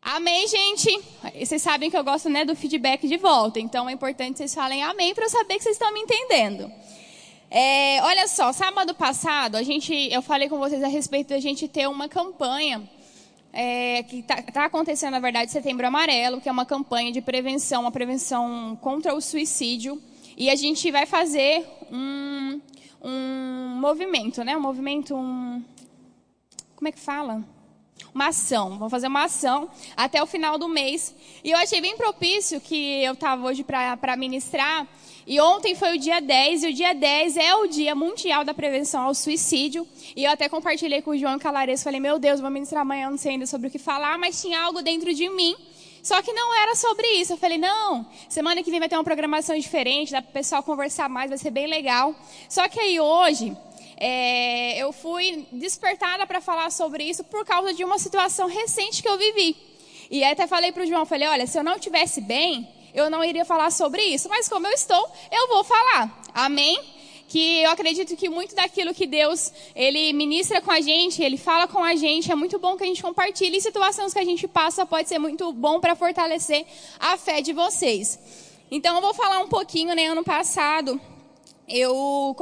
Amém, gente? Vocês sabem que eu gosto né, do feedback de volta, então é importante vocês falem amém para eu saber que vocês estão me entendendo. É, olha só, sábado passado a gente, eu falei com vocês a respeito da gente ter uma campanha é, que está tá acontecendo, na verdade, Setembro Amarelo, que é uma campanha de prevenção, uma prevenção contra o suicídio. E a gente vai fazer um, um movimento, né? Um movimento, um... Como é que fala? Uma ação. Vamos fazer uma ação até o final do mês. E eu achei bem propício que eu estava hoje para ministrar. E ontem foi o dia 10, e o dia 10 é o Dia Mundial da Prevenção ao Suicídio. E eu até compartilhei com o João Calares, falei, meu Deus, vou ministrar amanhã, não sei ainda sobre o que falar, mas tinha algo dentro de mim só que não era sobre isso. Eu falei, não, semana que vem vai ter uma programação diferente, dá para o pessoal conversar mais, vai ser bem legal. Só que aí hoje, é, eu fui despertada para falar sobre isso por causa de uma situação recente que eu vivi. E até falei para o João, falei, olha, se eu não estivesse bem, eu não iria falar sobre isso. Mas como eu estou, eu vou falar. Amém? que eu acredito que muito daquilo que Deus ele ministra com a gente, ele fala com a gente, é muito bom que a gente compartilhe. E situações que a gente passa pode ser muito bom para fortalecer a fé de vocês. Então eu vou falar um pouquinho, né, ano passado, eu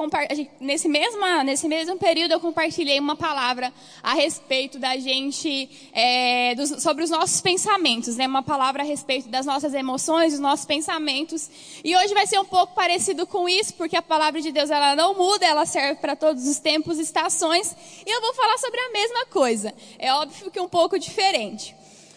nesse mesmo, nesse mesmo período eu compartilhei uma palavra a respeito da gente, é, dos, sobre os nossos pensamentos, né? Uma palavra a respeito das nossas emoções, dos nossos pensamentos. E hoje vai ser um pouco parecido com isso, porque a palavra de Deus ela não muda, ela serve para todos os tempos e estações. E eu vou falar sobre a mesma coisa. É óbvio que um pouco diferente.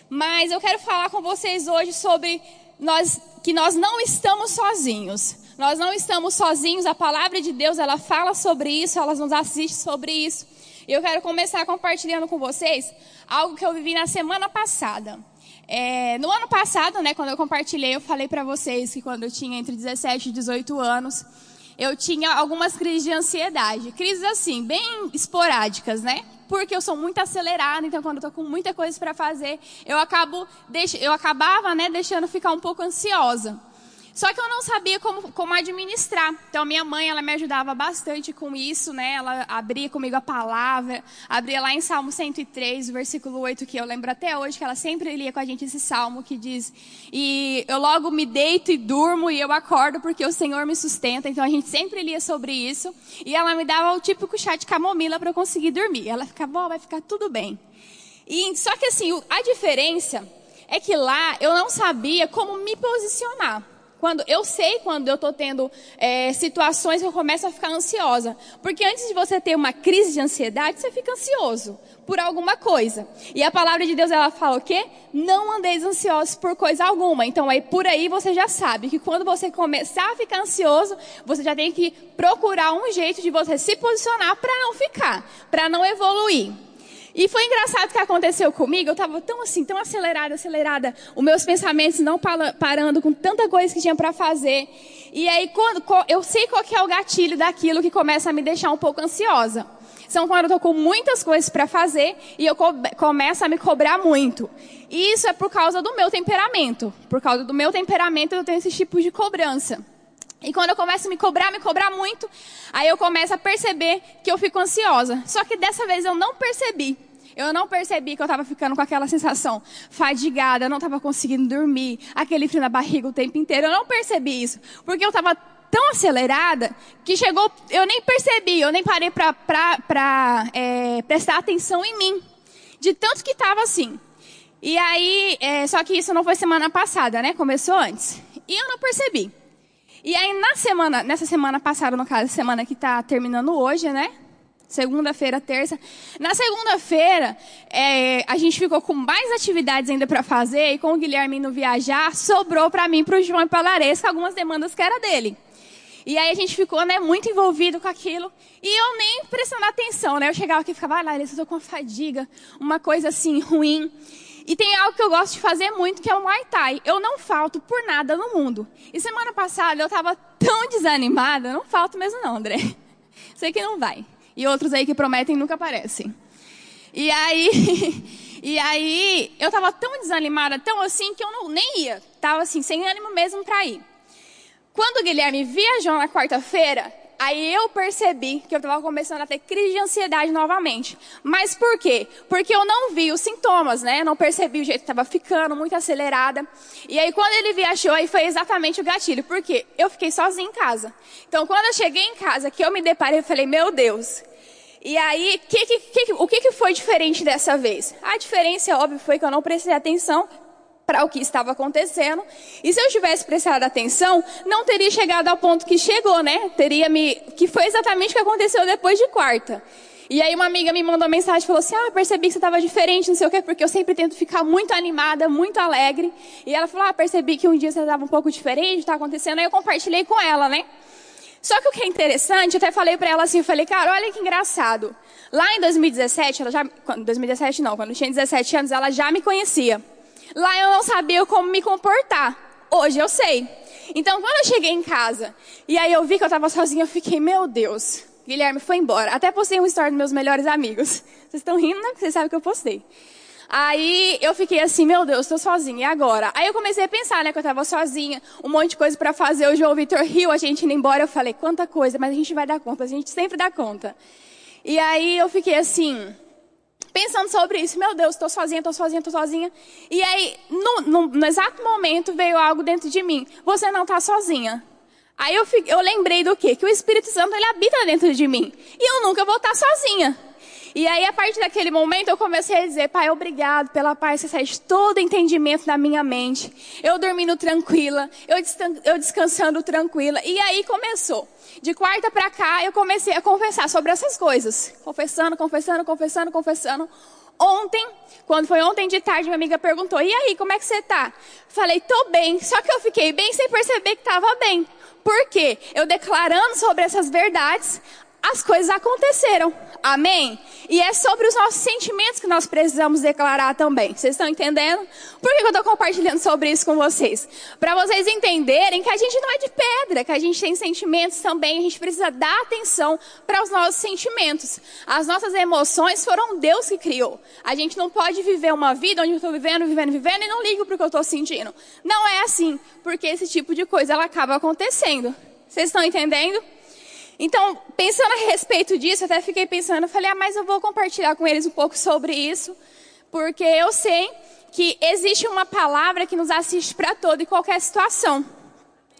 Mas eu quero falar com vocês hoje sobre nós, que nós não estamos sozinhos. Nós não estamos sozinhos, a palavra de Deus, ela fala sobre isso, ela nos assiste sobre isso. E eu quero começar compartilhando com vocês algo que eu vivi na semana passada. É, no ano passado, né, quando eu compartilhei, eu falei para vocês que quando eu tinha entre 17 e 18 anos, eu tinha algumas crises de ansiedade. Crises assim, bem esporádicas, né? Porque eu sou muito acelerada, então quando eu tô com muita coisa para fazer, eu acabo, eu acabava, né, deixando ficar um pouco ansiosa. Só que eu não sabia como, como administrar. Então, minha mãe, ela me ajudava bastante com isso, né? Ela abria comigo a palavra, abria lá em Salmo 103, versículo 8, que eu lembro até hoje, que ela sempre lia com a gente esse salmo que diz: E eu logo me deito e durmo e eu acordo porque o Senhor me sustenta. Então, a gente sempre lia sobre isso. E ela me dava o típico chá de camomila para eu conseguir dormir. Ela ficava, ó, vai ficar tudo bem. E, só que assim, a diferença é que lá eu não sabia como me posicionar. Quando eu sei quando eu estou tendo é, situações que eu começo a ficar ansiosa, porque antes de você ter uma crise de ansiedade, você fica ansioso por alguma coisa. E a palavra de Deus ela fala o quê? Não andeis ansiosos por coisa alguma. Então aí por aí você já sabe que quando você começar a ficar ansioso, você já tem que procurar um jeito de você se posicionar para não ficar, para não evoluir. E foi engraçado o que aconteceu comigo. Eu estava tão assim, tão acelerada, acelerada. Os meus pensamentos não parando com tanta coisa que tinha para fazer. E aí, quando, eu sei qual que é o gatilho daquilo que começa a me deixar um pouco ansiosa. São quando eu estou com muitas coisas para fazer e eu começo a me cobrar muito. E isso é por causa do meu temperamento. Por causa do meu temperamento, eu tenho esse tipo de cobrança. E quando eu começo a me cobrar, me cobrar muito, aí eu começo a perceber que eu fico ansiosa. Só que dessa vez eu não percebi. Eu não percebi que eu estava ficando com aquela sensação fadigada, eu não estava conseguindo dormir, aquele frio na barriga o tempo inteiro. Eu não percebi isso, porque eu estava tão acelerada que chegou, eu nem percebi, eu nem parei para é, prestar atenção em mim, de tanto que estava assim. E aí, é, só que isso não foi semana passada, né? Começou antes. E eu não percebi. E aí, na semana, nessa semana passada, no caso, semana que está terminando hoje, né? Segunda-feira, terça. Na segunda-feira, é, a gente ficou com mais atividades ainda para fazer, e com o Guilherme indo viajar, sobrou para mim, para o João e para Laresca, algumas demandas que era dele. E aí a gente ficou né, muito envolvido com aquilo, e eu nem prestando atenção, né? Eu chegava aqui e ficava, ah, Larissa, eu tô com uma fadiga, uma coisa assim, ruim. E tem algo que eu gosto de fazer muito, que é o Muay Thai. Eu não falto por nada no mundo. E semana passada eu estava tão desanimada, não falto mesmo não, André. Sei que não vai. E outros aí que prometem nunca aparecem. E aí, e aí eu estava tão desanimada, tão assim, que eu não, nem ia. Tava assim, sem ânimo mesmo para ir. Quando o Guilherme viajou na quarta-feira, Aí eu percebi que eu estava começando a ter crise de ansiedade novamente. Mas por quê? Porque eu não vi os sintomas, né? Não percebi o jeito que estava ficando, muito acelerada. E aí quando ele viajou, aí foi exatamente o gatilho. Por quê? Eu fiquei sozinha em casa. Então quando eu cheguei em casa, que eu me deparei, eu falei, meu Deus. E aí, que, que, que, o que, foi diferente dessa vez? A diferença, óbvio, foi que eu não prestei atenção para o que estava acontecendo. E se eu tivesse prestado atenção, não teria chegado ao ponto que chegou, né? Teria me. Que foi exatamente o que aconteceu depois de quarta. E aí uma amiga me mandou mensagem e falou assim: Ah, percebi que você estava diferente, não sei o quê, porque eu sempre tento ficar muito animada, muito alegre. E ela falou: Ah, percebi que um dia você estava um pouco diferente, está acontecendo. Aí eu compartilhei com ela, né? Só que o que é interessante, eu até falei para ela assim, eu falei, cara, olha que engraçado. Lá em 2017, ela já, 2017 não, quando eu tinha 17 anos, ela já me conhecia. Lá eu não sabia como me comportar. Hoje eu sei. Então, quando eu cheguei em casa e aí eu vi que eu estava sozinha, eu fiquei, meu Deus, Guilherme foi embora. Até postei um story dos meus melhores amigos. Vocês estão rindo, né? Vocês sabem que eu postei. Aí eu fiquei assim, meu Deus, estou sozinha, e agora? Aí eu comecei a pensar, né, que eu estava sozinha, um monte de coisa para fazer. O João Vitor riu, a gente indo embora. Eu falei, quanta coisa, mas a gente vai dar conta, a gente sempre dá conta. E aí eu fiquei assim, pensando sobre isso. Meu Deus, estou sozinha, estou sozinha, estou sozinha. E aí, no, no, no, exato momento, veio algo dentro de mim. Você não está sozinha. Aí eu, eu lembrei do quê? Que o Espírito Santo, ele habita dentro de mim. E eu nunca vou estar sozinha. E aí, a partir daquele momento, eu comecei a dizer, Pai, obrigado pela paz que excede todo entendimento da minha mente. Eu dormindo tranquila, eu, descansando tranquila. E aí começou. De quarta para cá, eu comecei a confessar sobre essas coisas. Confessando, confessando, confessando, confessando. Ontem, quando foi ontem de tarde, minha amiga perguntou: E aí, como é que você tá? Falei: Tô bem. Só que eu fiquei bem sem perceber que estava bem. Por quê? Eu declarando sobre essas verdades, as coisas aconteceram. Amém? E é sobre os nossos sentimentos que nós precisamos declarar também. Vocês estão entendendo? Por que eu estou compartilhando sobre isso com vocês? Para vocês entenderem que a gente não é de pedra, que a gente tem sentimentos também. A gente precisa dar atenção para os nossos sentimentos. As nossas emoções foram Deus que criou. A gente não pode viver uma vida onde eu estou vivendo, vivendo, vivendo e não ligo para o que eu estou sentindo. Não é assim, porque esse tipo de coisa ela acaba acontecendo. Vocês estão entendendo? Então, pensando a respeito disso, até fiquei pensando, falei, ah, mas eu vou compartilhar com eles um pouco sobre isso, porque eu sei que existe uma palavra que nos assiste para toda e qualquer situação.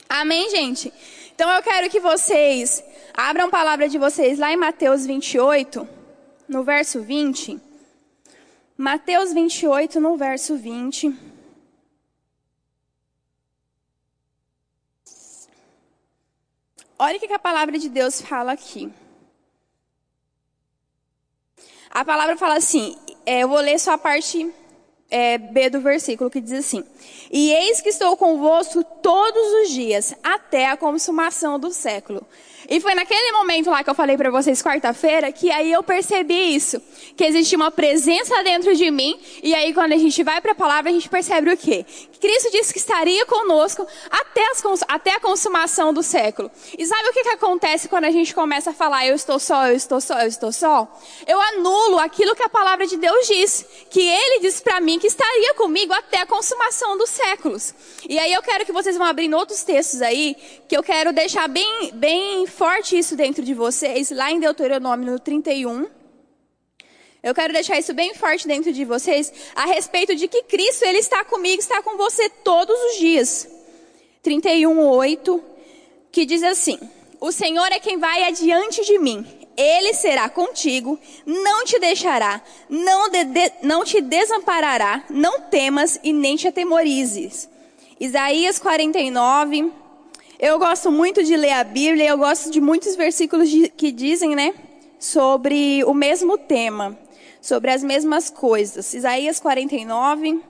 Amém, gente? Então eu quero que vocês abram a palavra de vocês lá em Mateus 28, no verso 20. Mateus 28, no verso 20. Olha o que a palavra de Deus fala aqui. A palavra fala assim, é, eu vou ler só a parte é, B do versículo, que diz assim: E eis que estou convosco todos os dias, até a consumação do século. E foi naquele momento lá que eu falei para vocês quarta-feira que aí eu percebi isso, que existe uma presença dentro de mim e aí quando a gente vai para a palavra a gente percebe o quê? Cristo disse que estaria conosco até, as, até a consumação do século. E sabe o que, que acontece quando a gente começa a falar eu estou só, eu estou só, eu estou só? Eu anulo aquilo que a palavra de Deus diz, que Ele disse para mim que estaria comigo até a consumação dos séculos. E aí eu quero que vocês vão abrindo outros textos aí, que eu quero deixar bem, bem forte isso dentro de vocês, lá em Deuteronômio 31. Eu quero deixar isso bem forte dentro de vocês, a respeito de que Cristo, Ele está comigo, está com você todos os dias. 31, 8, que diz assim: O Senhor é quem vai adiante de mim. Ele será contigo, não te deixará, não, de, de, não te desamparará, não temas e nem te atemorizes. Isaías 49, eu gosto muito de ler a Bíblia, eu gosto de muitos versículos que dizem, né, sobre o mesmo tema, sobre as mesmas coisas. Isaías 49,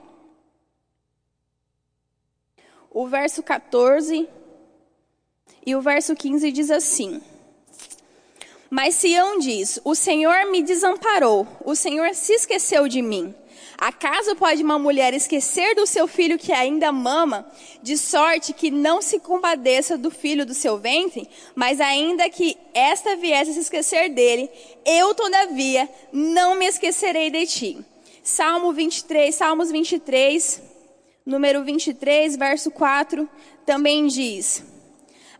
o verso 14 e o verso 15 diz assim: Mas Sião diz: O Senhor me desamparou, o Senhor se esqueceu de mim. Acaso pode uma mulher esquecer do seu filho que ainda mama, de sorte que não se compadeça do filho do seu ventre? Mas ainda que esta viesse a se esquecer dele, eu, todavia, não me esquecerei de ti. Salmo 23, Salmos 23, número 23, verso 4, também diz: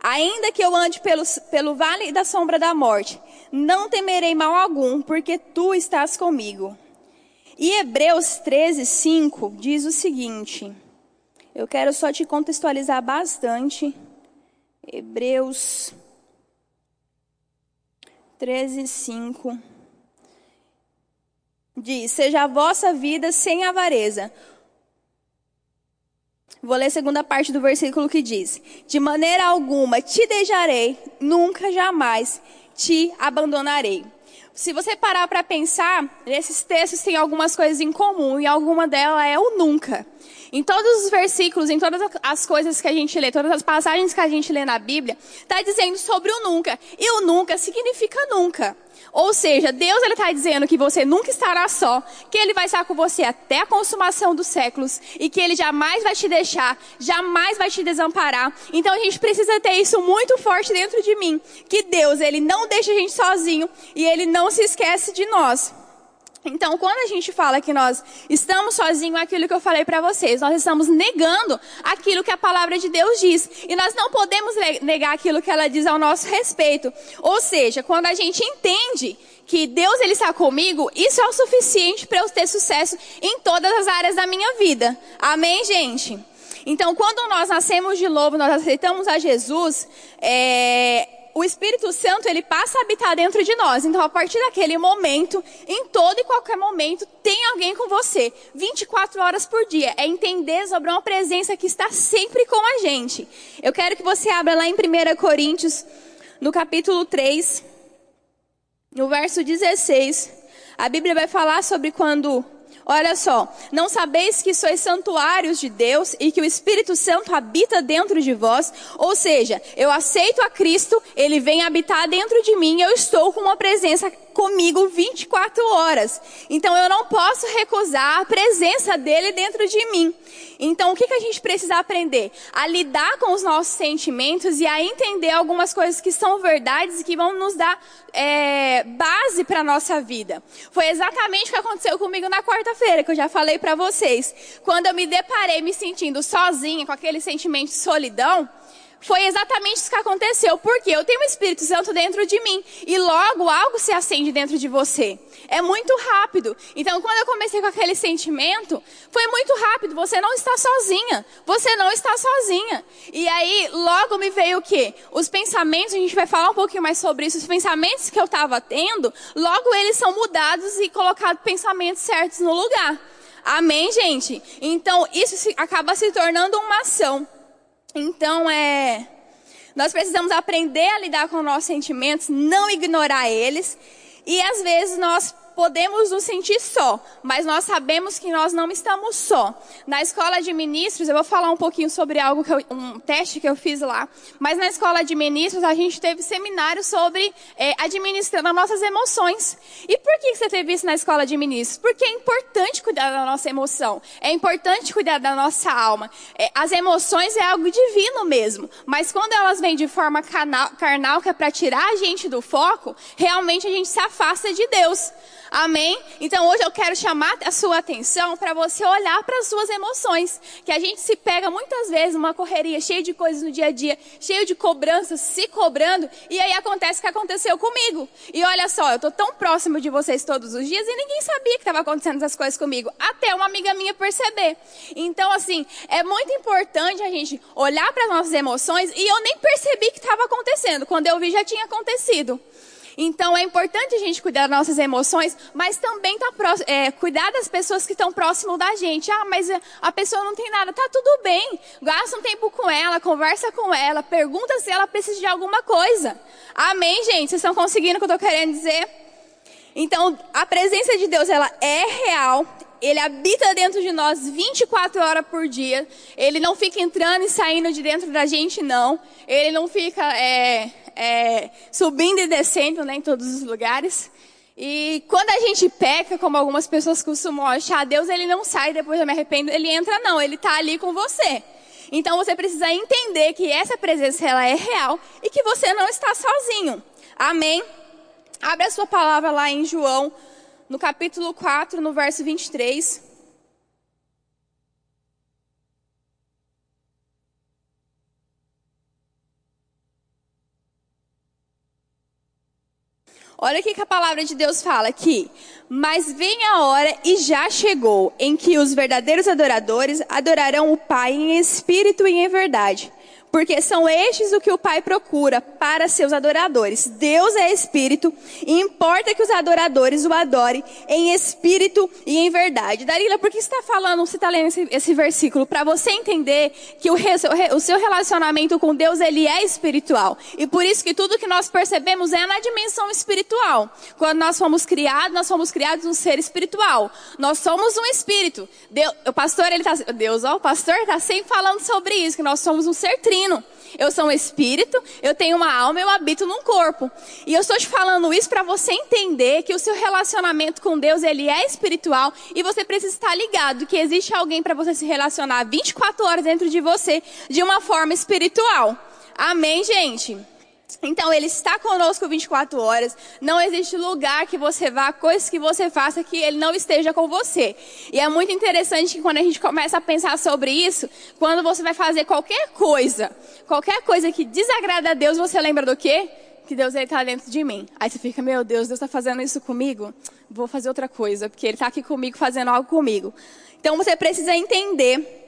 Ainda que eu ande pelo, pelo vale da sombra da morte, não temerei mal algum, porque tu estás comigo. E Hebreus 13, 5 diz o seguinte. Eu quero só te contextualizar bastante. Hebreus 13, 5. Diz: Seja a vossa vida sem avareza. Vou ler a segunda parte do versículo que diz: De maneira alguma te deixarei, nunca jamais te abandonarei. Se você parar para pensar, nesses textos tem algumas coisas em comum e alguma delas é o nunca. Em todos os versículos, em todas as coisas que a gente lê, todas as passagens que a gente lê na Bíblia, está dizendo sobre o nunca. E o nunca significa nunca. Ou seja, Deus está dizendo que você nunca estará só, que Ele vai estar com você até a consumação dos séculos e que Ele jamais vai te deixar, jamais vai te desamparar. Então a gente precisa ter isso muito forte dentro de mim, que Deus ele não deixa a gente sozinho e Ele não se esquece de nós. Então, quando a gente fala que nós estamos sozinhos, é aquilo que eu falei para vocês, nós estamos negando aquilo que a palavra de Deus diz. E nós não podemos negar aquilo que ela diz ao nosso respeito. Ou seja, quando a gente entende que Deus ele está comigo, isso é o suficiente para eu ter sucesso em todas as áreas da minha vida. Amém, gente? Então, quando nós nascemos de novo, nós aceitamos a Jesus, é, o Espírito Santo ele passa a habitar dentro de nós. Então, a partir daquele momento, em todo e qualquer momento, tem alguém com você, 24 horas por dia. É entender sobre uma presença que está sempre com a gente. Eu quero que você abra lá em 1 Coríntios, no capítulo 3, no verso 16. A Bíblia vai falar sobre quando Olha só, não sabeis que sois santuários de Deus e que o Espírito Santo habita dentro de vós? Ou seja, eu aceito a Cristo, ele vem habitar dentro de mim, eu estou com uma presença comigo 24 horas. Então eu não posso recusar a presença dele dentro de mim. Então o que, que a gente precisa aprender? A lidar com os nossos sentimentos e a entender algumas coisas que são verdades e que vão nos dar é, base para a nossa vida. Foi exatamente o que aconteceu comigo na quarta-feira, que eu já falei para vocês. Quando eu me deparei me sentindo sozinha, com aquele sentimento de solidão, foi exatamente isso que aconteceu. Porque eu tenho o Espírito Santo dentro de mim. E logo algo se acende dentro de você. É muito rápido. Então, quando eu comecei com aquele sentimento, foi muito rápido. Você não está sozinha. Você não está sozinha. E aí, logo me veio o quê? Os pensamentos, a gente vai falar um pouquinho mais sobre isso. Os pensamentos que eu estava tendo, logo eles são mudados e colocados pensamentos certos no lugar. Amém, gente? Então, isso acaba se tornando uma ação. Então, é, nós precisamos aprender a lidar com nossos sentimentos, não ignorar eles. E às vezes nós podemos nos sentir só, mas nós sabemos que nós não estamos só. Na escola de ministros, eu vou falar um pouquinho sobre algo que eu, um teste que eu fiz lá. Mas na escola de ministros a gente teve seminário sobre é, administrando as nossas emoções. E por que você teve isso na escola de ministros? Porque é importante cuidar da nossa emoção. É importante cuidar da nossa alma. É, as emoções é algo divino mesmo. Mas quando elas vêm de forma carnal, carnal que é para tirar a gente do foco, realmente a gente se afasta de Deus. Amém? Então hoje eu quero chamar a sua atenção para você olhar para as suas emoções. Que a gente se pega muitas vezes numa correria cheia de coisas no dia a dia, cheio de cobranças, se cobrando, e aí acontece o que aconteceu comigo. E olha só, eu estou tão próximo de vocês todos os dias e ninguém sabia que estava acontecendo essas coisas comigo. Até uma amiga minha perceber. Então, assim, é muito importante a gente olhar para as nossas emoções e eu nem percebi que estava acontecendo. Quando eu vi, já tinha acontecido. Então é importante a gente cuidar das nossas emoções, mas também tá é, cuidar das pessoas que estão próximo da gente. Ah, mas a pessoa não tem nada. Tá tudo bem. Gasta um tempo com ela, conversa com ela, pergunta se ela precisa de alguma coisa. Amém, gente? Vocês estão conseguindo o que eu estou querendo dizer? Então, a presença de Deus, ela é real, ele habita dentro de nós 24 horas por dia. Ele não fica entrando e saindo de dentro da gente, não. Ele não fica é, é, subindo e descendo né, em todos os lugares. E quando a gente peca, como algumas pessoas costumam achar, Deus ele não sai depois eu me arrependo, ele entra não, ele está ali com você. Então você precisa entender que essa presença ela é real e que você não está sozinho. Amém? Abre a sua palavra lá em João, no capítulo 4, no verso 23. Olha o que a palavra de Deus fala aqui. Mas vem a hora, e já chegou, em que os verdadeiros adoradores adorarão o Pai em espírito e em verdade porque são estes o que o Pai procura para seus adoradores. Deus é espírito e importa que os adoradores o adorem em espírito e em verdade. Darila, por que você está falando, você está lendo esse, esse versículo? Para você entender que o, o, seu relacionamento com Deus, ele é espiritual. E por isso que tudo que nós percebemos é na dimensão espiritual. Quando nós fomos criados, nós fomos criados um ser espiritual. Nós somos um espírito. Deus, o pastor, ele está, Deus, ó, o pastor está sempre falando sobre isso, que nós somos um ser trino eu sou um espírito, eu tenho uma alma, eu habito num corpo. E eu estou te falando isso para você entender que o seu relacionamento com Deus, ele é espiritual e você precisa estar ligado que existe alguém para você se relacionar 24 horas dentro de você de uma forma espiritual. Amém, gente? Então, Ele está conosco 24 horas. Não existe lugar que você vá, coisas que você faça que Ele não esteja com você. E é muito interessante que quando a gente começa a pensar sobre isso, quando você vai fazer qualquer coisa, qualquer coisa que desagrada a Deus, você lembra do quê? Que Deus está dentro de mim. Aí você fica, meu Deus, Deus está fazendo isso comigo? Vou fazer outra coisa, porque Ele está aqui comigo fazendo algo comigo. Então, você precisa entender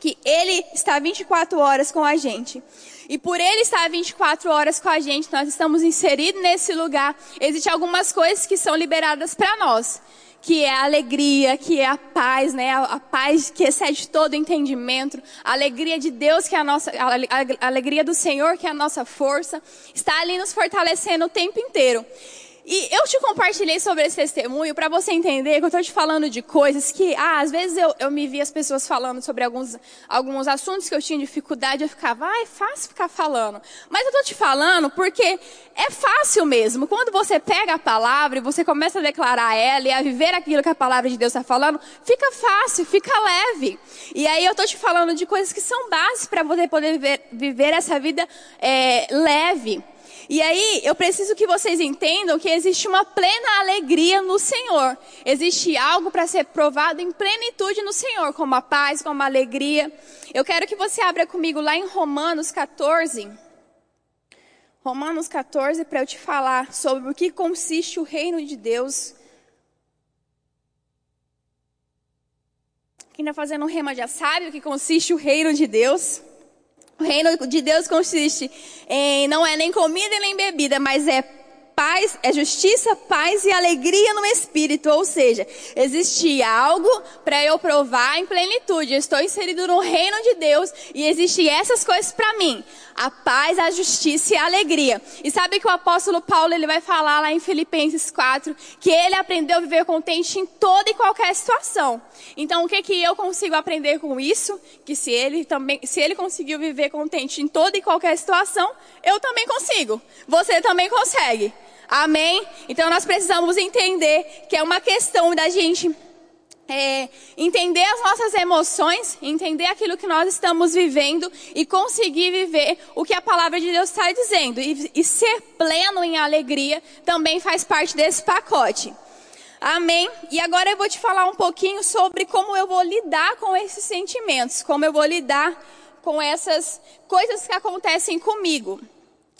que Ele está 24 horas com a gente. E por Ele estar 24 horas com a gente, nós estamos inseridos nesse lugar. Existem algumas coisas que são liberadas para nós. Que é a alegria, que é a paz, né? A, paz que excede todo entendimento. A alegria de Deus, que é a nossa, a alegria do Senhor, que é a nossa força. Está ali nos fortalecendo o tempo inteiro. E eu te compartilhei sobre esse testemunho para você entender que eu estou te falando de coisas que, ah, às vezes eu, eu me vi as pessoas falando sobre alguns, alguns assuntos que eu tinha dificuldade, eu ficava, ah, é fácil ficar falando. Mas eu estou te falando porque é fácil mesmo. Quando você pega a palavra e você começa a declarar ela e a viver aquilo que a palavra de Deus está falando, fica fácil, fica leve. E aí eu estou te falando de coisas que são bases para você poder viver, viver essa vida é, leve. E aí, eu preciso que vocês entendam que existe uma plena alegria no Senhor. Existe algo para ser provado em plenitude no Senhor, como a paz, como a alegria. Eu quero que você abra comigo lá em Romanos 14. Romanos 14, para eu te falar sobre o que consiste o reino de Deus. Quem está fazendo um rema já sabe o que consiste o reino de Deus. O reino de Deus consiste em não é nem comida nem bebida, mas é paz, é justiça, paz e alegria no espírito. Ou seja, existe algo para eu provar em plenitude. Eu estou inserido no reino de Deus e existem essas coisas para mim: a paz, a justiça e a alegria. E sabe que o apóstolo Paulo ele vai falar lá em Filipenses 4 que ele aprendeu a viver contente em toda e qualquer situação. Então, o que que eu consigo aprender com isso? Que se ele também, se ele conseguiu viver contente em toda e qualquer situação, eu também consigo. Você também consegue. Amém? Então nós precisamos entender que é uma questão da gente é, entender as nossas emoções, entender aquilo que nós estamos vivendo e conseguir viver o que a palavra de Deus está dizendo. E, e ser pleno em alegria também faz parte desse pacote. Amém? E agora eu vou te falar um pouquinho sobre como eu vou lidar com esses sentimentos, como eu vou lidar com essas coisas que acontecem comigo.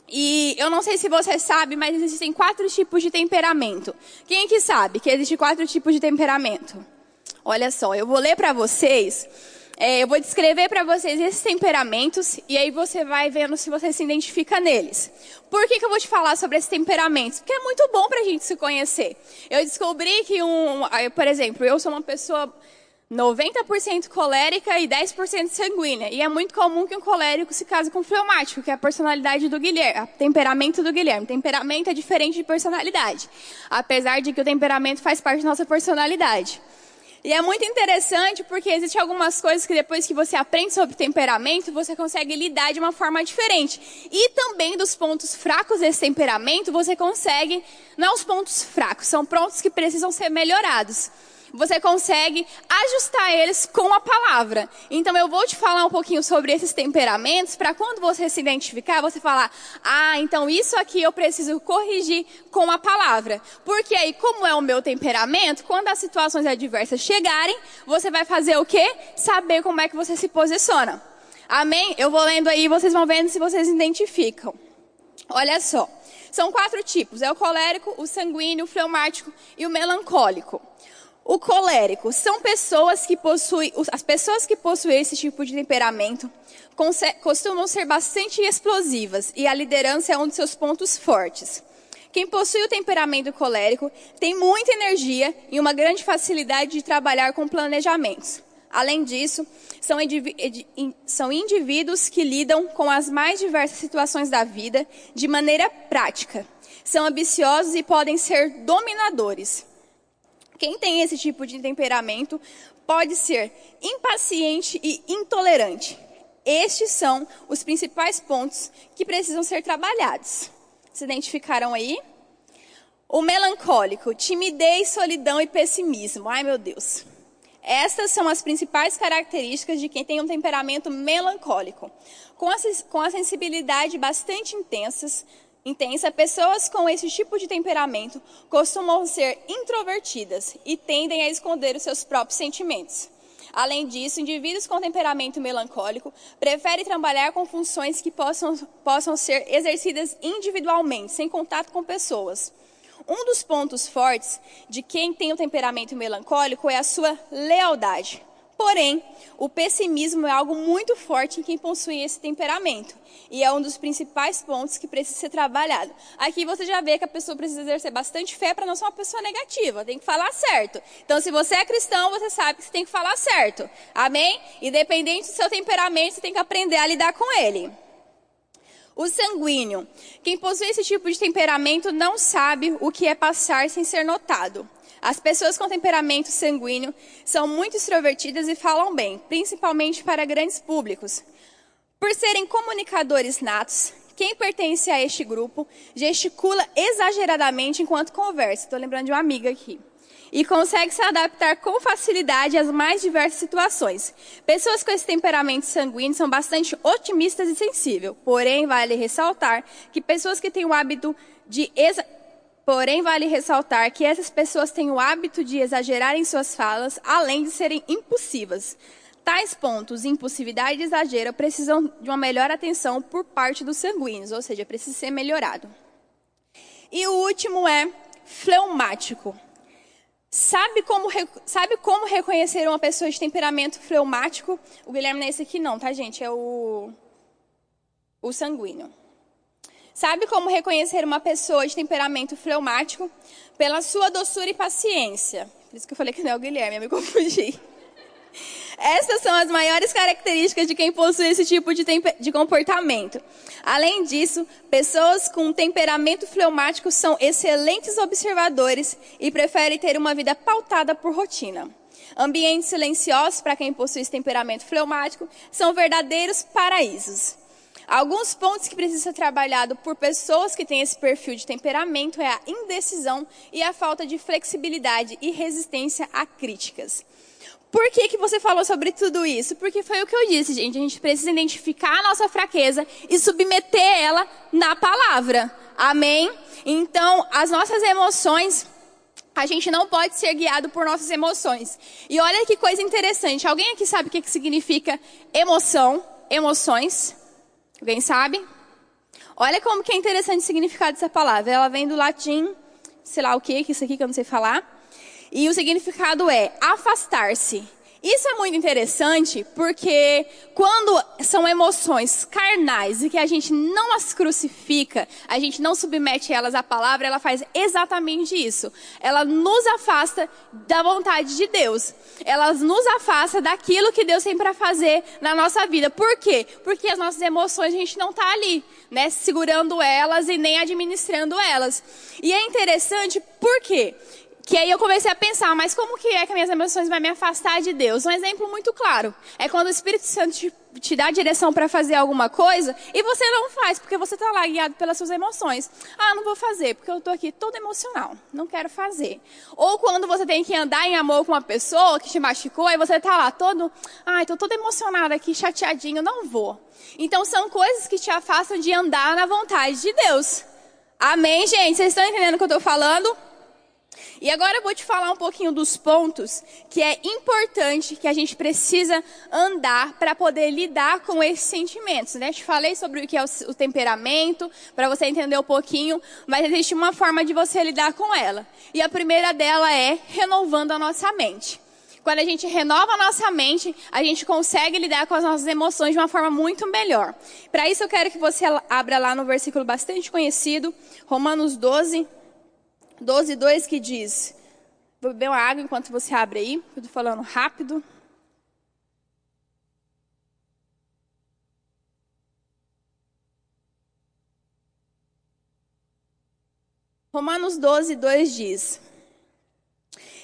E eu não sei se você sabe, mas existem quatro tipos de temperamento. Quem é que sabe que existem quatro tipos de temperamento? Olha só, eu vou ler para vocês, é, eu vou descrever para vocês esses temperamentos e aí você vai vendo se você se identifica neles. Por que, que eu vou te falar sobre esses temperamentos? Porque é muito bom para a gente se conhecer. Eu descobri que um, por exemplo, eu sou uma pessoa 90% colérica e 10% sanguínea. E é muito comum que um colérico se case com um fleumático, que é a personalidade do Guilherme, o temperamento do Guilherme. Temperamento é diferente de personalidade, apesar de que o temperamento faz parte da nossa personalidade. E é muito interessante porque existem algumas coisas que depois que você aprende sobre temperamento, você consegue lidar de uma forma diferente. E também dos pontos fracos desse temperamento, você consegue, não os pontos fracos, são pontos que precisam ser melhorados você consegue ajustar eles com a palavra. Então eu vou te falar um pouquinho sobre esses temperamentos para quando você se identificar, você falar: "Ah, então isso aqui eu preciso corrigir com a palavra". Porque aí, como é o meu temperamento, quando as situações adversas chegarem, você vai fazer o quê? Saber como é que você se posiciona. Amém? Eu vou lendo aí, vocês vão vendo se vocês identificam. Olha só. São quatro tipos: é o colérico, o sanguíneo, o fleumático e o melancólico. O colérico são pessoas que possuem, as pessoas que possuem esse tipo de temperamento costumam ser bastante explosivas e a liderança é um dos seus pontos fortes. Quem possui o temperamento colérico tem muita energia e uma grande facilidade de trabalhar com planejamentos. Além disso, são, são indivíduos que lidam com as mais diversas situações da vida de maneira prática. São ambiciosos e podem ser dominadores. Quem tem esse tipo de temperamento pode ser impaciente e intolerante. Estes são os principais pontos que precisam ser trabalhados. Se identificaram aí? O melancólico, timidez, solidão e pessimismo. Ai, meu Deus. Estas são as principais características de quem tem um temperamento melancólico. Com a, com a sensibilidade bastante intensas, intensa, pessoas com esse tipo de temperamento costumam ser introvertidas e tendem a esconder os seus próprios sentimentos. Além disso, indivíduos com temperamento melancólico preferem trabalhar com funções que possam, possam ser exercidas individualmente, sem contato com pessoas. Um dos pontos fortes de quem tem o temperamento melancólico é a sua lealdade. Porém, o pessimismo é algo muito forte em quem possui esse temperamento. E é um dos principais pontos que precisa ser trabalhado. Aqui você já vê que a pessoa precisa exercer bastante fé para não ser uma pessoa negativa. Tem que falar certo. Então, se você é cristão, você sabe que você tem que falar certo. Amém? Independente do seu temperamento, você tem que aprender a lidar com ele. O sanguíneo. Quem possui esse tipo de temperamento não sabe o que é passar sem ser notado. As pessoas com temperamento sanguíneo são muito extrovertidas e falam bem, principalmente para grandes públicos. Por serem comunicadores natos, quem pertence a este grupo gesticula exageradamente enquanto conversa. Estou lembrando de uma amiga aqui. E consegue se adaptar com facilidade às mais diversas situações. Pessoas com esse temperamento sanguíneo são bastante otimistas e sensíveis. Porém, vale ressaltar que pessoas que têm o hábito de Porém, vale ressaltar que essas pessoas têm o hábito de exagerar em suas falas, além de serem impulsivas. Tais pontos, impulsividade e exagero, precisam de uma melhor atenção por parte dos sanguíneos, ou seja, precisa ser melhorado. E o último é fleumático. Sabe como, sabe como reconhecer uma pessoa de temperamento fleumático? O Guilherme não é esse aqui não, tá, gente? É o, o sanguíneo. Sabe como reconhecer uma pessoa de temperamento fleumático? Pela sua doçura e paciência. Por isso que eu falei que não é o Guilherme, eu me confundi. Essas são as maiores características de quem possui esse tipo de, de, comportamento. Além disso, pessoas com temperamento fleumático são excelentes observadores e preferem ter uma vida pautada por rotina. Ambientes silenciosos, para quem possui esse temperamento fleumático, são verdadeiros paraísos. Alguns pontos que precisam ser trabalhados por pessoas que têm esse perfil de temperamento é a indecisão e a falta de flexibilidade e resistência a críticas. Por que, que você falou sobre tudo isso? Porque foi o que eu disse, gente. A gente precisa identificar a nossa fraqueza e submeter ela na palavra. Amém? Então, as nossas emoções, a gente não pode ser guiado por nossas emoções. E olha que coisa interessante. Alguém aqui sabe o que, que significa emoção? Emoções? Alguém sabe? Olha como que é interessante o significado dessa palavra. Ela vem do latim, sei lá o que, que isso aqui que eu não sei falar. E o significado é afastar-se, isso é muito interessante porque quando são emoções carnais e que a gente não as crucifica, a gente não submete elas à palavra, ela faz exatamente isso. Ela nos afasta da vontade de Deus. Ela nos afasta daquilo que Deus tem para fazer na nossa vida. Por quê? Porque as nossas emoções a gente não está ali, né, segurando elas e nem administrando elas. E é interessante por quê? Que aí eu comecei a pensar, mas como que é que minhas emoções vão me afastar de Deus? Um exemplo muito claro é quando o Espírito Santo te, te dá direção para fazer alguma coisa e você não faz porque você está lá guiado pelas suas emoções. Ah, não vou fazer porque eu estou aqui todo emocional, não quero fazer. Ou quando você tem que andar em amor com uma pessoa que te machucou e você está lá todo, ai, estou todo emocionado aqui, chateadinho, não vou. Então são coisas que te afastam de andar na vontade de Deus. Amém, gente? Vocês estão entendendo o que eu estou falando? E agora eu vou te falar um pouquinho dos pontos que é importante, que a gente precisa andar para poder lidar com esses sentimentos. Né? Te falei sobre o que é o temperamento, para você entender um pouquinho, mas existe uma forma de você lidar com ela. E a primeira dela é renovando a nossa mente. Quando a gente renova a nossa mente, a gente consegue lidar com as nossas emoções de uma forma muito melhor. Para isso eu quero que você abra lá no versículo bastante conhecido, Romanos 12, 12, 2 que diz. Vou beber uma água enquanto você abre aí. Estou falando rápido. Romanos 12, 2 diz: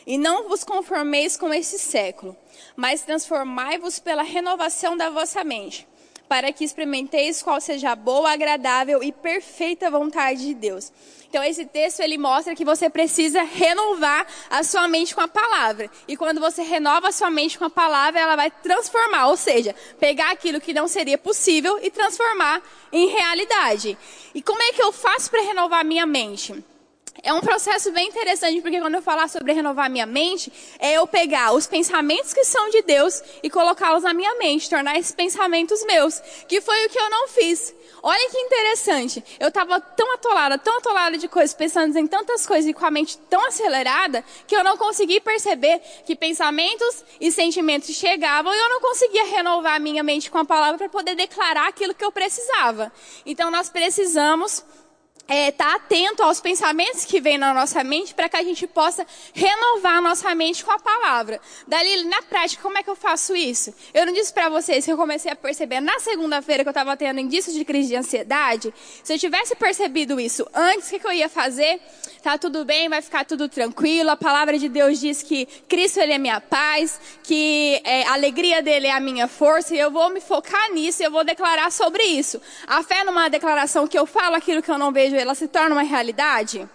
E não vos conformeis com este século, mas transformai-vos pela renovação da vossa mente, para que experimenteis qual seja a boa, agradável e perfeita vontade de Deus. Então esse texto ele mostra que você precisa renovar a sua mente com a palavra. E quando você renova a sua mente com a palavra, ela vai transformar, ou seja, pegar aquilo que não seria possível e transformar em realidade. E como é que eu faço para renovar a minha mente? É um processo bem interessante, porque quando eu falar sobre renovar minha mente, é eu pegar os pensamentos que são de Deus e colocá-los na minha mente, tornar esses pensamentos meus, que foi o que eu não fiz. Olha que interessante. Eu estava tão atolada, tão atolada de coisas, pensando em tantas coisas e com a mente tão acelerada, que eu não consegui perceber que pensamentos e sentimentos chegavam e eu não conseguia renovar a minha mente com a palavra para poder declarar aquilo que eu precisava. Então nós precisamos é, tá atento aos pensamentos que vêm na nossa mente para que a gente possa renovar a nossa mente com a palavra. Dali, na prática, como é que eu faço isso? Eu não disse para vocês que eu comecei a perceber na segunda-feira que eu estava tendo indícios de crise de ansiedade. Se eu tivesse percebido isso antes, o que, que eu ia fazer? Tá tudo bem, vai ficar tudo tranquilo. A palavra de Deus diz que Cristo ele é minha paz, que é, a alegria dele é a minha força e eu vou me focar nisso e eu vou declarar sobre isso. A fé numa declaração que eu falo aquilo que eu não vejo ela se torna uma realidade?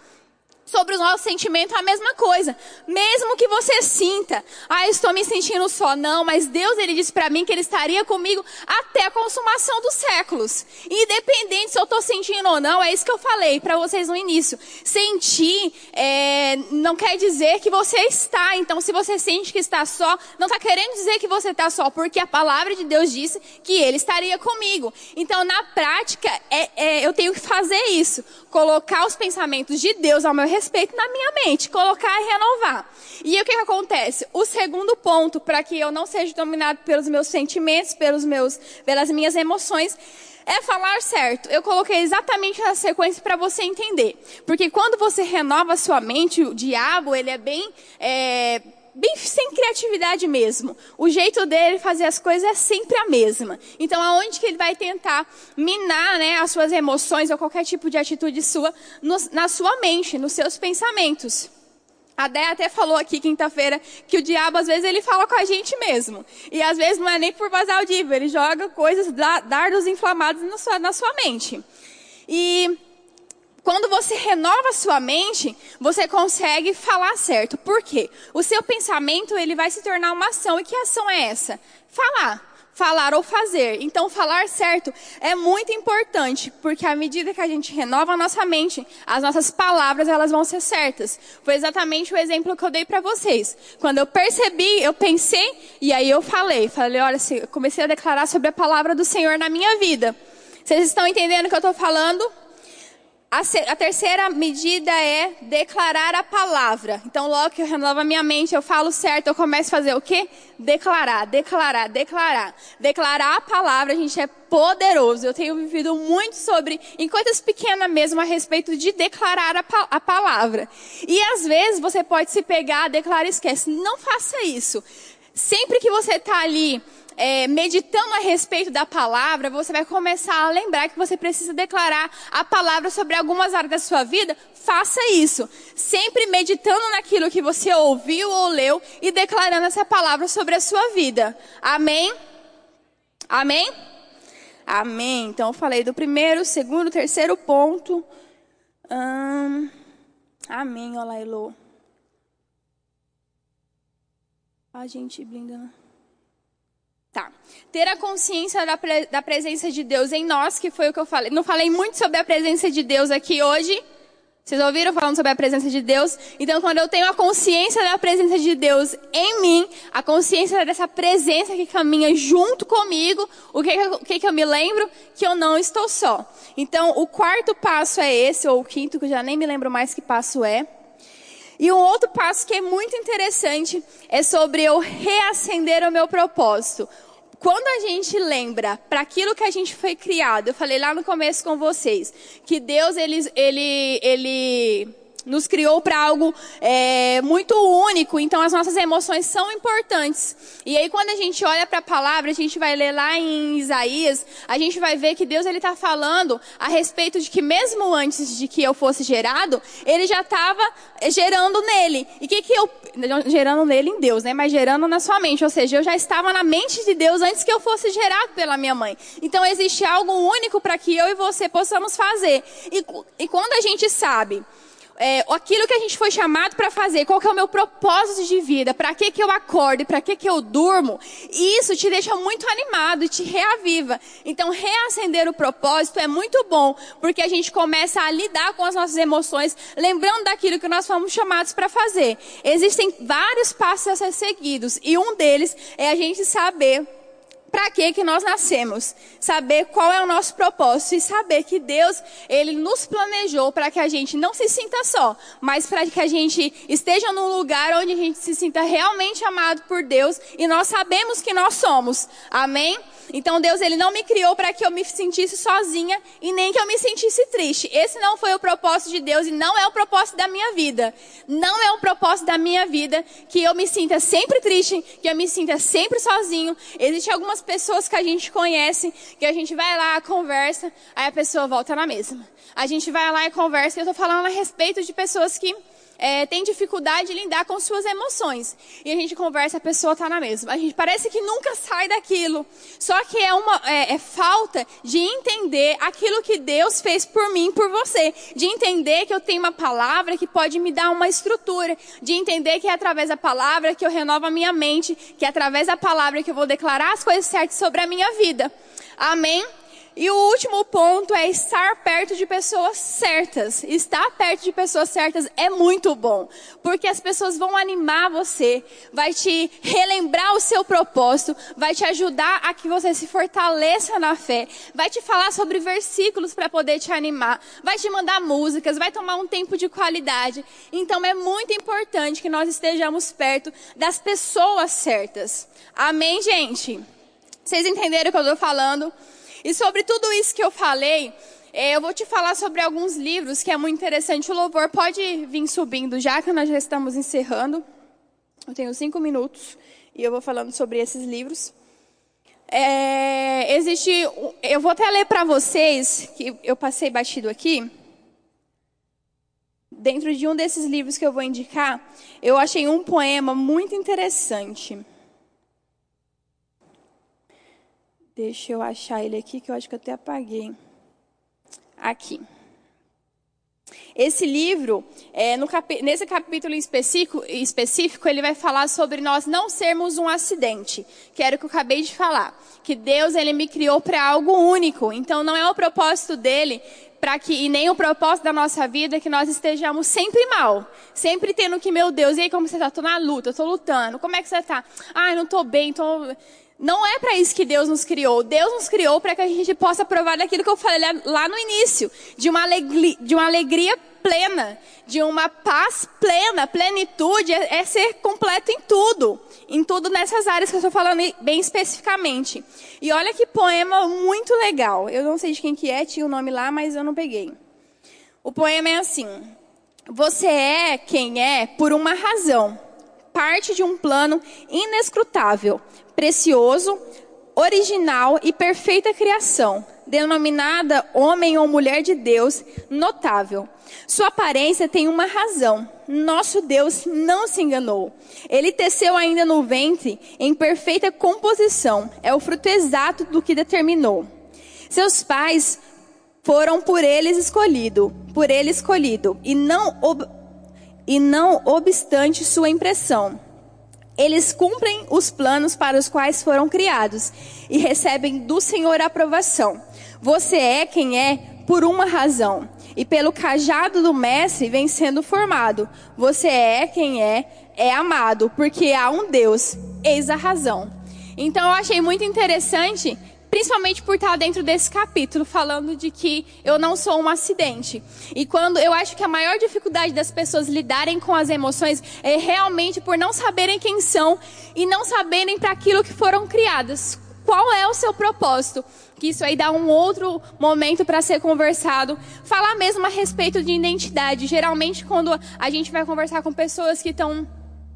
Sobre o nosso sentimento, a mesma coisa. Mesmo que você sinta, ah, estou me sentindo só. Não, mas Deus, Ele disse para mim que Ele estaria comigo até a consumação dos séculos. Independente se eu estou sentindo ou não, é isso que eu falei para vocês no início. Sentir é, não quer dizer que você está. Então, se você sente que está só, não está querendo dizer que você está só, porque a palavra de Deus disse que Ele estaria comigo. Então, na prática, é, é, eu tenho que fazer isso. Colocar os pensamentos de Deus ao meu respeito na minha mente, colocar e renovar. E o que, que acontece? O segundo ponto, para que eu não seja dominado pelos meus sentimentos, pelos meus, pelas minhas emoções, é falar certo. Eu coloquei exatamente na sequência para você entender. Porque quando você renova a sua mente, o diabo, ele é bem, é, bem sem criatividade mesmo. O jeito dele fazer as coisas é sempre a mesma. Então, aonde que ele vai tentar minar né, as suas emoções ou qualquer tipo de atitude sua no, na sua mente, nos seus pensamentos? A Dé até falou aqui quinta-feira que o diabo às vezes ele fala com a gente mesmo. E às vezes não é nem por voz audível, ele joga coisas, dardos inflamados na sua, na sua mente. E quando você renova sua mente, você consegue falar certo. Por quê? O seu pensamento, ele vai se tornar uma ação. E que ação é essa? Falar. Falar ou fazer. Então, falar certo é muito importante, porque à medida que a gente renova a nossa mente, as nossas palavras, elas vão ser certas. Foi exatamente o exemplo que eu dei para vocês. Quando eu percebi, eu pensei, e aí eu falei. Falei, olha, comecei a declarar sobre a palavra do Senhor na minha vida. Vocês estão entendendo o que eu estou falando? A, a, terceira medida é declarar a palavra. Então, logo que eu renovo a minha mente, eu falo certo, eu começo a fazer o quê? Declarar, declarar, declarar. Declarar a palavra, a gente é poderoso. Eu tenho vivido muito sobre, em coisas pequenas mesmo, a respeito de declarar a, a palavra. E às vezes você pode se pegar, declarar e esquece. Não faça isso. Sempre que você está ali é, meditando a respeito da palavra, você vai começar a lembrar que você precisa declarar a palavra sobre algumas áreas da sua vida. Faça isso. Sempre meditando naquilo que você ouviu ou leu e declarando essa palavra sobre a sua vida. Amém? Amém? Amém. Então eu falei do primeiro, segundo, terceiro ponto. Hum, amém, olá, Elô. A gente blinda. Tá. Ter a consciência da, pre da presença de Deus em nós, que foi o que eu falei. Não falei muito sobre a presença de Deus aqui hoje. Vocês ouviram falando sobre a presença de Deus? Então, quando eu tenho a consciência da presença de Deus em mim, a consciência dessa presença que caminha junto comigo, o que, o que, que eu me lembro? Que eu não estou só. Então, o quarto passo é esse, ou o quinto, que eu já nem me lembro mais que passo é. E um outro passo que é muito interessante é sobre eu reacender o meu propósito quando a gente lembra para aquilo que a gente foi criado, eu falei lá no começo com vocês, que Deus ele, ele, ele nos criou para algo é, muito único, então as nossas emoções são importantes. E aí quando a gente olha para a palavra, a gente vai ler lá em Isaías, a gente vai ver que Deus ele está falando a respeito de que mesmo antes de que eu fosse gerado, ele já estava gerando nele. E que que eu gerando nele em Deus, né? Mas gerando na sua mente, ou seja, eu já estava na mente de Deus antes que eu fosse gerado pela minha mãe. Então existe algo único para que eu e você possamos fazer. E, e quando a gente sabe é, aquilo que a gente foi chamado para fazer, qual que é o meu propósito de vida, para que que eu acordo, para que que eu durmo, isso te deixa muito animado e te reaviva. Então, reacender o propósito é muito bom, porque a gente começa a lidar com as nossas emoções, lembrando daquilo que nós fomos chamados para fazer. Existem vários passos a ser seguidos, e um deles é a gente saber para que que nós nascemos, saber qual é o nosso propósito e saber que Deus, ele nos planejou para que a gente não se sinta só, mas para que a gente esteja num lugar onde a gente se sinta realmente amado por Deus e nós sabemos que nós somos. Amém? Então Deus ele não me criou para que eu me sentisse sozinha e nem que eu me sentisse triste. Esse não foi o propósito de Deus e não é o propósito da minha vida. Não é o propósito da minha vida que eu me sinta sempre triste, que eu me sinta sempre sozinho. Existem algumas pessoas que a gente conhece que a gente vai lá, conversa, aí a pessoa volta na mesma. A gente vai lá e conversa, e eu estou falando a respeito de pessoas que é, tem dificuldade de lidar com suas emoções. E a gente conversa, a pessoa está na mesma. A gente parece que nunca sai daquilo. Só que é uma é, é falta de entender aquilo que Deus fez por mim, por você. De entender que eu tenho uma palavra que pode me dar uma estrutura. De entender que é através da palavra que eu renovo a minha mente. Que é através da palavra que eu vou declarar as coisas certas sobre a minha vida. Amém? E o último ponto é estar perto de pessoas certas. Estar perto de pessoas certas é muito bom, porque as pessoas vão animar você, vai te relembrar o seu propósito, vai te ajudar a que você se fortaleça na fé, vai te falar sobre versículos para poder te animar, vai te mandar músicas, vai tomar um tempo de qualidade. Então é muito importante que nós estejamos perto das pessoas certas. Amém, gente? Vocês entenderam o que eu estou falando? E sobre tudo isso que eu falei, é, eu vou te falar sobre alguns livros que é muito interessante. O louvor pode vir subindo já, que nós já estamos encerrando. Eu tenho cinco minutos e eu vou falando sobre esses livros. É, existe, eu vou até ler para vocês que eu passei batido aqui. Dentro de um desses livros que eu vou indicar, eu achei um poema muito interessante. Deixa eu achar ele aqui, que eu acho que eu até apaguei. Aqui. Esse livro, é, cap... nesse capítulo específico, específico, ele vai falar sobre nós não sermos um acidente, que era o que eu acabei de falar. Que Deus ele me criou para algo único. Então não é o propósito dele para que e nem o propósito da nossa vida que nós estejamos sempre mal, sempre tendo que meu Deus, e aí como você está? Estou na luta, estou lutando. Como é que você está? Ai, não estou bem, estou não é para isso que Deus nos criou. Deus nos criou para que a gente possa provar daquilo que eu falei lá no início, de uma alegria, de uma alegria plena, de uma paz plena, plenitude é, é ser completo em tudo, em tudo nessas áreas que eu estou falando bem especificamente. E olha que poema muito legal. Eu não sei de quem que é, tinha o nome lá, mas eu não peguei. O poema é assim: Você é quem é por uma razão, parte de um plano inescrutável precioso, original e perfeita criação, denominada homem ou mulher de Deus, notável. Sua aparência tem uma razão. Nosso Deus não se enganou. Ele teceu ainda no ventre em perfeita composição. É o fruto exato do que determinou. Seus pais foram por eles escolhido, por ele escolhido, e não ob, e não obstante sua impressão. Eles cumprem os planos para os quais foram criados e recebem do Senhor a aprovação. Você é quem é por uma razão, e pelo cajado do mestre vem sendo formado. Você é quem é, é amado, porque há um Deus, eis a razão. Então eu achei muito interessante principalmente por estar dentro desse capítulo, falando de que eu não sou um acidente. E quando eu acho que a maior dificuldade das pessoas lidarem com as emoções é realmente por não saberem quem são e não saberem para aquilo que foram criadas. Qual é o seu propósito? Que isso aí dá um outro momento para ser conversado. Falar mesmo a respeito de identidade. Geralmente, quando a gente vai conversar com pessoas que estão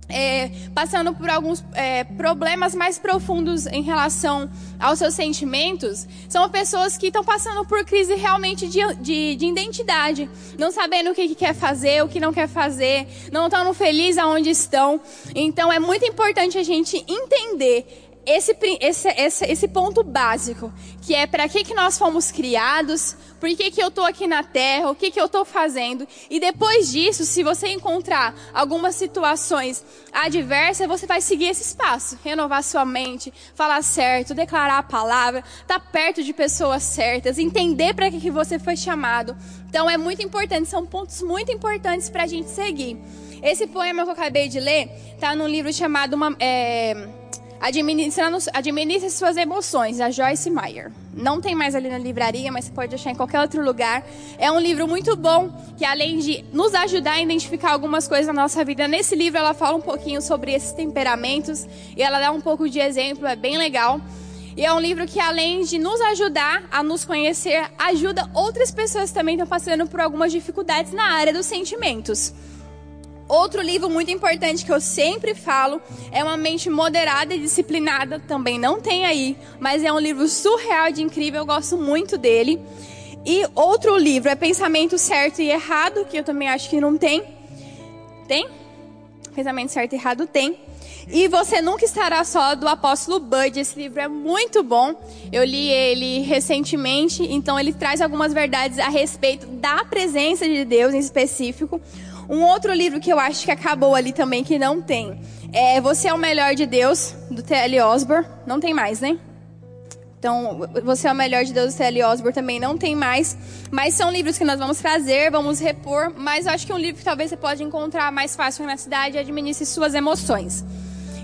é, passando por alguns é, problemas mais profundos em relação aos seus sentimentos, são pessoas que estão passando por crise realmente de, de, de identidade, não sabendo o que, que, quer fazer, o que não quer fazer, não estão felizes aonde estão. Então é muito importante a gente entender esse, esse, esse, esse ponto básico, que é para que, que nós fomos criados, por que, que eu estou aqui na terra, o que, que eu estou fazendo. E depois disso, se você encontrar algumas situações adversas, você vai seguir esse espaço. Renovar sua mente, falar certo, declarar a palavra, estar tá perto de pessoas certas, entender para que, que você foi chamado. Então é muito importante, são pontos muito importantes para a gente seguir. Esse poema que eu acabei de ler está num livro chamado uma, é, Administre suas emoções, a Joyce Meyer. Não tem mais ali na livraria, mas você pode achar em qualquer outro lugar. É um livro muito bom, que além de nos ajudar a identificar algumas coisas na nossa vida, nesse livro ela fala um pouquinho sobre esses temperamentos e ela dá um pouco de exemplo, é bem legal. E é um livro que, além de nos ajudar a nos conhecer, ajuda outras pessoas também que estão passando por algumas dificuldades na área dos sentimentos. Outro livro muito importante que eu sempre falo é Uma Mente Moderada e Disciplinada. Também não tem aí, mas é um livro surreal de incrível, eu gosto muito dele. E outro livro é Pensamento Certo e Errado, que eu também acho que não tem. Tem? Pensamento Certo e Errado tem. E Você Nunca Estará Só, do apóstolo Bud. Esse livro é muito bom. Eu li ele recentemente, então ele traz algumas verdades a respeito da presença de Deus em específico. Um outro livro que eu acho que acabou ali também, que não tem, é Você é o Melhor de Deus, do T.L. Osborne. Não tem mais, né? Então, Você é o Melhor de Deus, do T.L. Osborne também não tem mais. Mas são livros que nós vamos trazer, vamos repor. Mas eu acho que é um livro que talvez você pode encontrar mais fácil na cidade e administre suas emoções.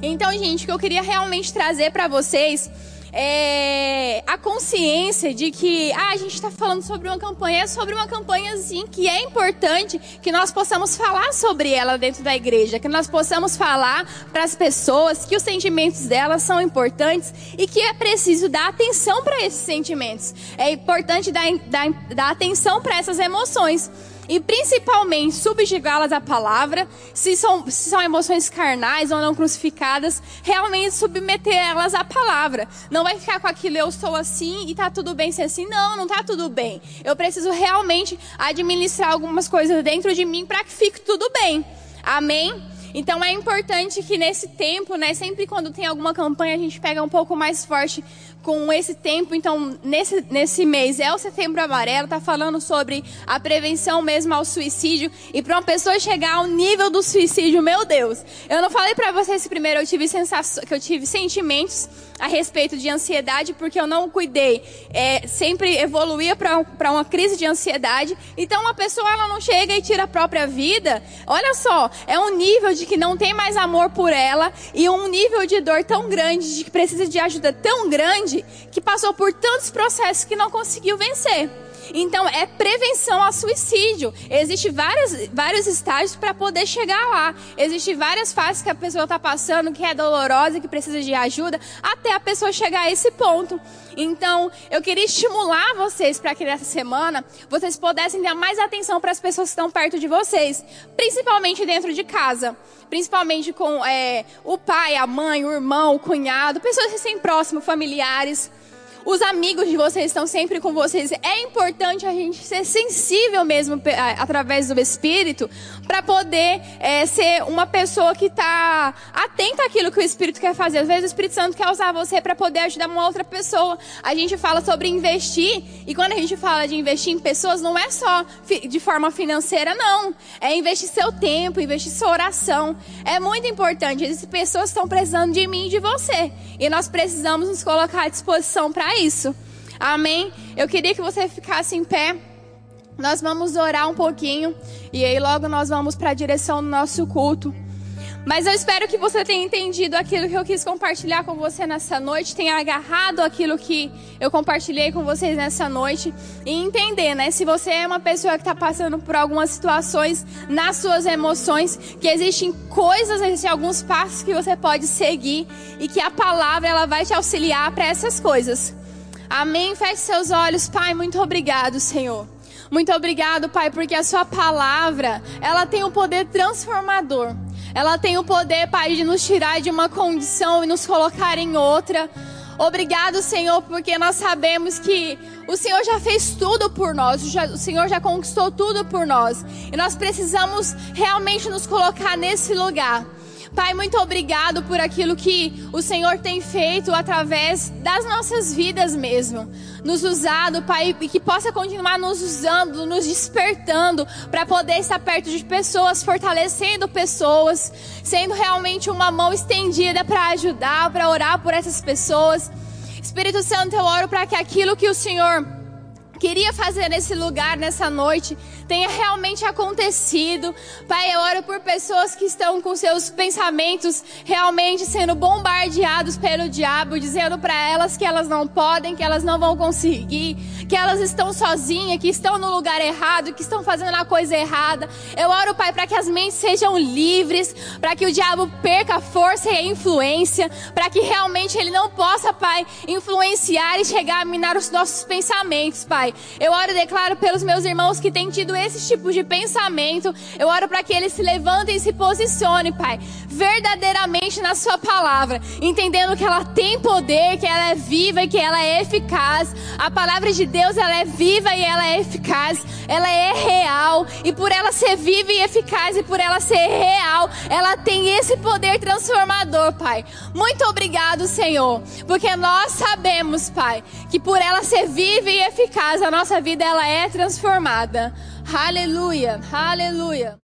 Então, gente, o que eu queria realmente trazer para vocês é, a consciência de que ah, a gente está falando sobre uma campanha, é sobre uma campanha sim que é importante que nós possamos falar sobre ela dentro da igreja, que nós possamos falar para as pessoas que os sentimentos delas são importantes e que é preciso dar atenção para esses sentimentos. É importante dar, dar, dar atenção para essas emoções e principalmente subjugá-las à palavra, se são, se são emoções carnais ou não crucificadas, realmente submeter elas à palavra. Não vai ficar com aquilo, eu sou assim e tá tudo bem ser assim. Não, não tá tudo bem. Eu preciso realmente administrar algumas coisas dentro de mim para que fique tudo bem. Amém? Então é importante que nesse tempo, né, sempre quando tem alguma campanha, a gente pega um pouco mais forte com esse tempo, então, nesse, nesse mês é o setembro amarelo, tá falando sobre a prevenção mesmo ao suicídio. E para uma pessoa chegar ao nível do suicídio, meu Deus, eu não falei para vocês primeiro eu tive sensação, que eu tive sentimentos a respeito de ansiedade, porque eu não cuidei. É, sempre evoluía para uma crise de ansiedade. Então, uma pessoa ela não chega e tira a própria vida. Olha só, é um nível de que não tem mais amor por ela e um nível de dor tão grande, de que precisa de ajuda tão grande, que passou por tantos processos que não conseguiu vencer. Então, é prevenção ao suicídio. Existem vários estágios para poder chegar lá. Existem várias fases que a pessoa está passando, que é dolorosa, que precisa de ajuda, até a pessoa chegar a esse ponto. Então, eu queria estimular vocês para que nessa semana vocês pudessem dar mais atenção para as pessoas que estão perto de vocês, principalmente dentro de casa. Principalmente com é, o pai, a mãe, o irmão, o cunhado, pessoas que estão próximo, familiares os amigos de vocês estão sempre com vocês. É importante a gente ser sensível mesmo através do Espírito para poder é, ser uma pessoa que está atenta àquilo que o Espírito quer fazer. Às vezes o Espírito Santo quer usar você para poder ajudar uma outra pessoa. A gente fala sobre investir e quando a gente fala de investir em pessoas, não é só de forma financeira, não. É investir seu tempo, investir sua oração. É muito importante. Existem pessoas estão precisando de mim e de você. E nós precisamos nos colocar à disposição para isso. Amém? Eu queria que você ficasse em pé. Nós vamos orar um pouquinho e aí logo nós vamos para a direção do nosso culto. Mas eu espero que você tenha entendido aquilo que eu quis compartilhar com você nessa noite, tenha agarrado aquilo que eu compartilhei com vocês nessa noite e entender, né? Se você é uma pessoa que está passando por algumas situações nas suas emoções, que existem coisas, existem alguns passos que você pode seguir e que a palavra ela vai te auxiliar para essas coisas. Amém? Feche seus olhos, Pai. Muito obrigado, Senhor. Muito obrigado, Pai, porque a Sua palavra ela tem um poder transformador. Ela tem o poder, Pai, de nos tirar de uma condição e nos colocar em outra. Obrigado, Senhor, porque nós sabemos que o Senhor já fez tudo por nós, o Senhor já conquistou tudo por nós. E nós precisamos realmente nos colocar nesse lugar. Pai, muito obrigado por aquilo que o Senhor tem feito através das nossas vidas mesmo. Nos usado, Pai, e que possa continuar nos usando, nos despertando para poder estar perto de pessoas, fortalecendo pessoas, sendo realmente uma mão estendida para ajudar, para orar por essas pessoas. Espírito Santo, eu oro para que aquilo que o Senhor queria fazer nesse lugar, nessa noite, tenha realmente acontecido. Pai, eu oro por pessoas que estão com seus pensamentos realmente sendo bombardeados pelo diabo, dizendo para elas que elas não podem, que elas não vão conseguir, que elas estão sozinhas, que estão no lugar errado, que estão fazendo a coisa errada. Eu oro, Pai, para que as mentes sejam livres, para que o diabo perca a força e a influência, para que realmente ele não possa, Pai, influenciar e chegar a minar os nossos pensamentos, Pai. Eu oro e declaro pelos meus irmãos que têm tido esse tipo de pensamento. Eu oro para que eles se levantem e se posicionem, Pai, verdadeiramente na Sua palavra, entendendo que ela tem poder, que ela é viva e que ela é eficaz. A palavra de Deus, ela é viva e ela é eficaz. Ela é real. E por ela ser viva e eficaz e por ela ser real, ela tem esse poder transformador, Pai. Muito obrigado, Senhor, porque nós sabemos, Pai, que por ela ser viva e eficaz, a nossa vida ela é transformada. Aleluia, aleluia.